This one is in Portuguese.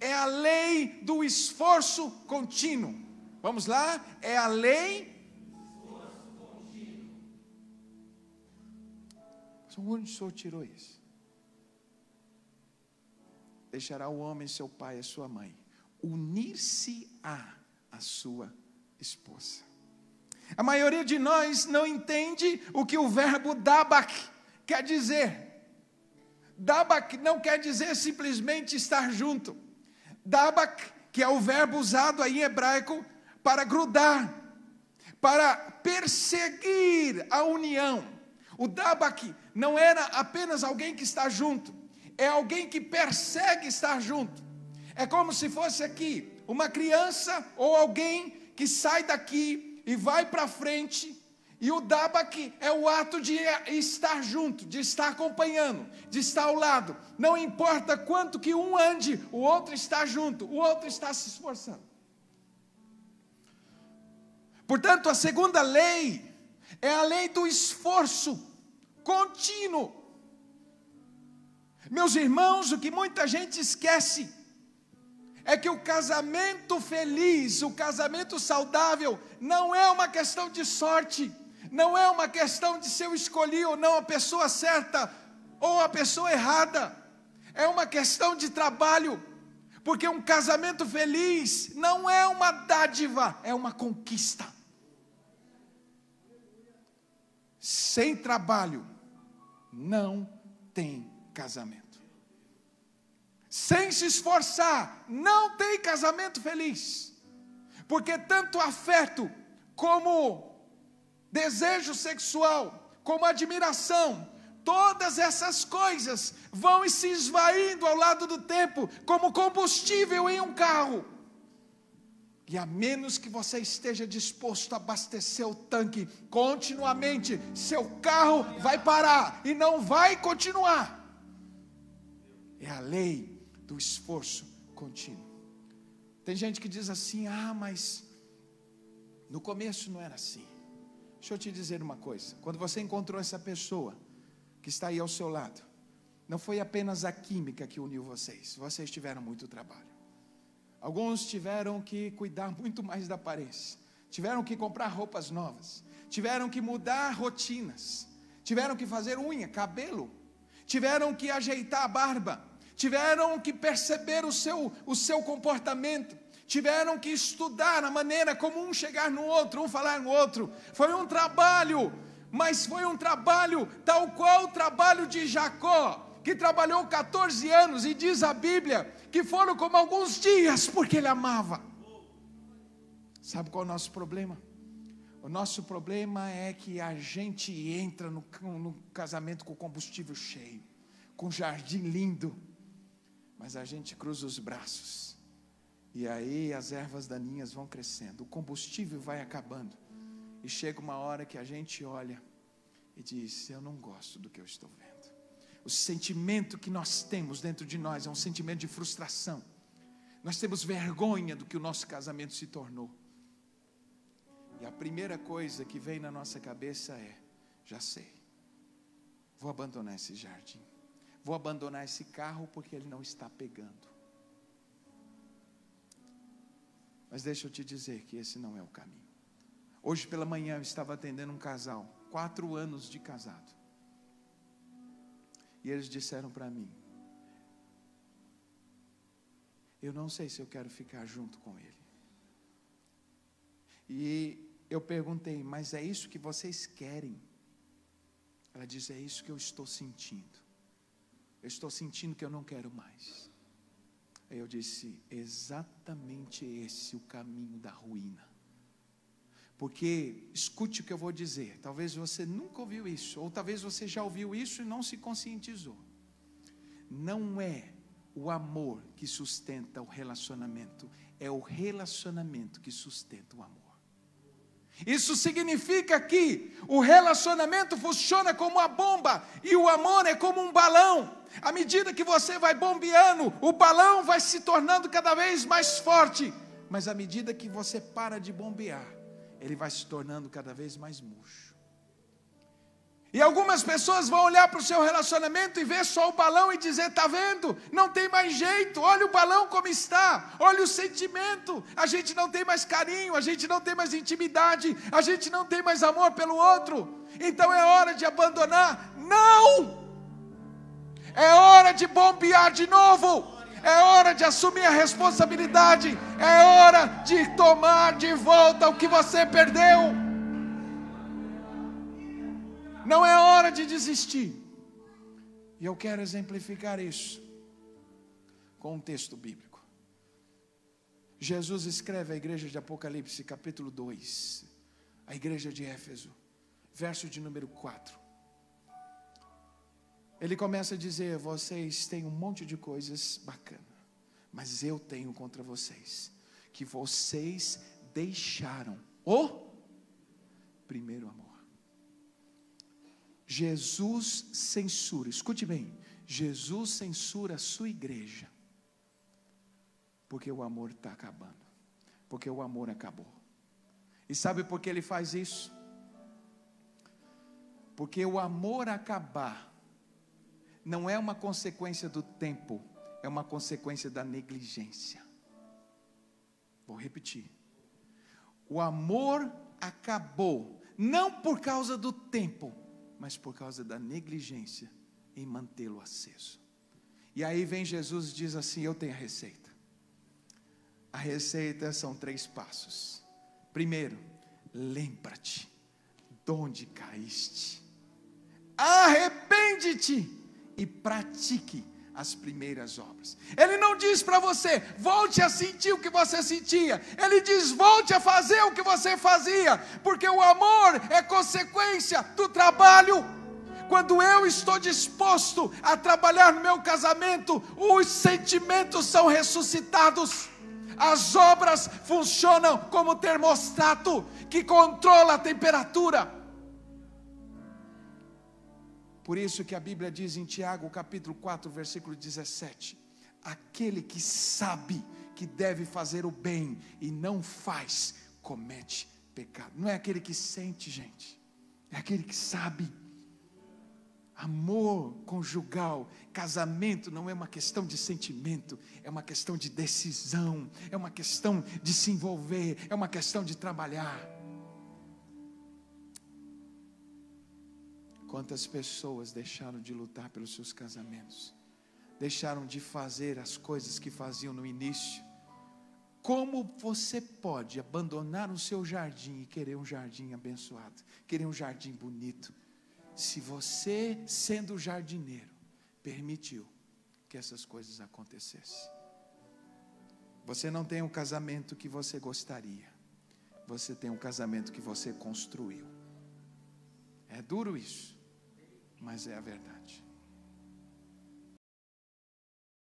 é a lei do esforço contínuo. Vamos lá? É a lei. Onde o senhor tirou isso? Deixará o homem seu pai e sua mãe, unir-se-á a sua esposa. A maioria de nós não entende o que o verbo dabak quer dizer. Dabak não quer dizer simplesmente estar junto. Dabak, que é o verbo usado aí em hebraico para grudar, para perseguir a união. O dabak não era apenas alguém que está junto, é alguém que persegue estar junto. É como se fosse aqui uma criança ou alguém que sai daqui e vai para frente e o dabak é o ato de estar junto, de estar acompanhando, de estar ao lado. Não importa quanto que um ande, o outro está junto, o outro está se esforçando. Portanto, a segunda lei é a lei do esforço contínuo. Meus irmãos, o que muita gente esquece é que o casamento feliz, o casamento saudável, não é uma questão de sorte não é uma questão de se eu escolhi ou não a pessoa certa ou a pessoa errada. É uma questão de trabalho. Porque um casamento feliz não é uma dádiva, é uma conquista. Sem trabalho, não tem casamento. Sem se esforçar, não tem casamento feliz. Porque tanto afeto como desejo sexual, como admiração, todas essas coisas vão se esvaindo ao lado do tempo, como combustível em um carro. E a menos que você esteja disposto a abastecer o tanque continuamente, seu carro vai parar e não vai continuar. É a lei do esforço contínuo. Tem gente que diz assim: ah, mas no começo não era assim. Deixa eu te dizer uma coisa: quando você encontrou essa pessoa que está aí ao seu lado, não foi apenas a química que uniu vocês, vocês tiveram muito trabalho. Alguns tiveram que cuidar muito mais da aparência, tiveram que comprar roupas novas, tiveram que mudar rotinas, tiveram que fazer unha, cabelo, tiveram que ajeitar a barba, tiveram que perceber o seu, o seu comportamento, tiveram que estudar a maneira como um chegar no outro, um falar no outro. Foi um trabalho, mas foi um trabalho tal qual o trabalho de Jacó, que trabalhou 14 anos e diz a Bíblia que foram como alguns dias, porque ele amava. Sabe qual é o nosso problema? O nosso problema é que a gente entra no, no casamento com combustível cheio, com jardim lindo, mas a gente cruza os braços e aí as ervas daninhas vão crescendo, o combustível vai acabando. E chega uma hora que a gente olha e diz: Eu não gosto do que eu estou vendo. O sentimento que nós temos dentro de nós é um sentimento de frustração. Nós temos vergonha do que o nosso casamento se tornou. E a primeira coisa que vem na nossa cabeça é: Já sei, vou abandonar esse jardim, vou abandonar esse carro porque ele não está pegando. Mas deixa eu te dizer que esse não é o caminho. Hoje pela manhã eu estava atendendo um casal, quatro anos de casado. E eles disseram para mim: Eu não sei se eu quero ficar junto com ele. E eu perguntei: Mas é isso que vocês querem? Ela disse: É isso que eu estou sentindo. Eu estou sentindo que eu não quero mais. Aí eu disse: exatamente esse o caminho da ruína. Porque, escute o que eu vou dizer, talvez você nunca ouviu isso, ou talvez você já ouviu isso e não se conscientizou. Não é o amor que sustenta o relacionamento, é o relacionamento que sustenta o amor. Isso significa que o relacionamento funciona como uma bomba e o amor é como um balão. À medida que você vai bombeando, o balão vai se tornando cada vez mais forte. Mas à medida que você para de bombear, ele vai se tornando cada vez mais murcho. E algumas pessoas vão olhar para o seu relacionamento e ver só o balão e dizer: está vendo? Não tem mais jeito, olha o balão como está, olha o sentimento. A gente não tem mais carinho, a gente não tem mais intimidade, a gente não tem mais amor pelo outro. Então é hora de abandonar. Não! É hora de bombear de novo. É hora de assumir a responsabilidade. É hora de tomar de volta o que você perdeu. Não é hora de desistir. E eu quero exemplificar isso com um texto bíblico. Jesus escreve à igreja de Apocalipse, capítulo 2, a igreja de Éfeso, verso de número 4. Ele começa a dizer: Vocês têm um monte de coisas bacanas, mas eu tenho contra vocês que vocês deixaram o primeiro amor. Jesus censura, escute bem, Jesus censura a sua igreja, porque o amor está acabando, porque o amor acabou. E sabe por que ele faz isso? Porque o amor acabar não é uma consequência do tempo, é uma consequência da negligência. Vou repetir. O amor acabou, não por causa do tempo, mas por causa da negligência em mantê-lo aceso. E aí vem Jesus e diz assim: Eu tenho a receita. A receita são três passos. Primeiro, lembra-te de onde caíste, arrepende-te e pratique as primeiras obras. Ele não diz para você, volte a sentir o que você sentia. Ele diz, volte a fazer o que você fazia, porque o amor é consequência do trabalho. Quando eu estou disposto a trabalhar no meu casamento, os sentimentos são ressuscitados. As obras funcionam como termostato que controla a temperatura. Por isso que a Bíblia diz em Tiago, capítulo 4, versículo 17: aquele que sabe que deve fazer o bem e não faz, comete pecado. Não é aquele que sente, gente, é aquele que sabe. Amor conjugal, casamento não é uma questão de sentimento, é uma questão de decisão, é uma questão de se envolver, é uma questão de trabalhar. Quantas pessoas deixaram de lutar pelos seus casamentos, deixaram de fazer as coisas que faziam no início. Como você pode abandonar o seu jardim e querer um jardim abençoado, querer um jardim bonito, se você, sendo jardineiro, permitiu que essas coisas acontecessem? Você não tem um casamento que você gostaria, você tem um casamento que você construiu. É duro isso mas é a verdade.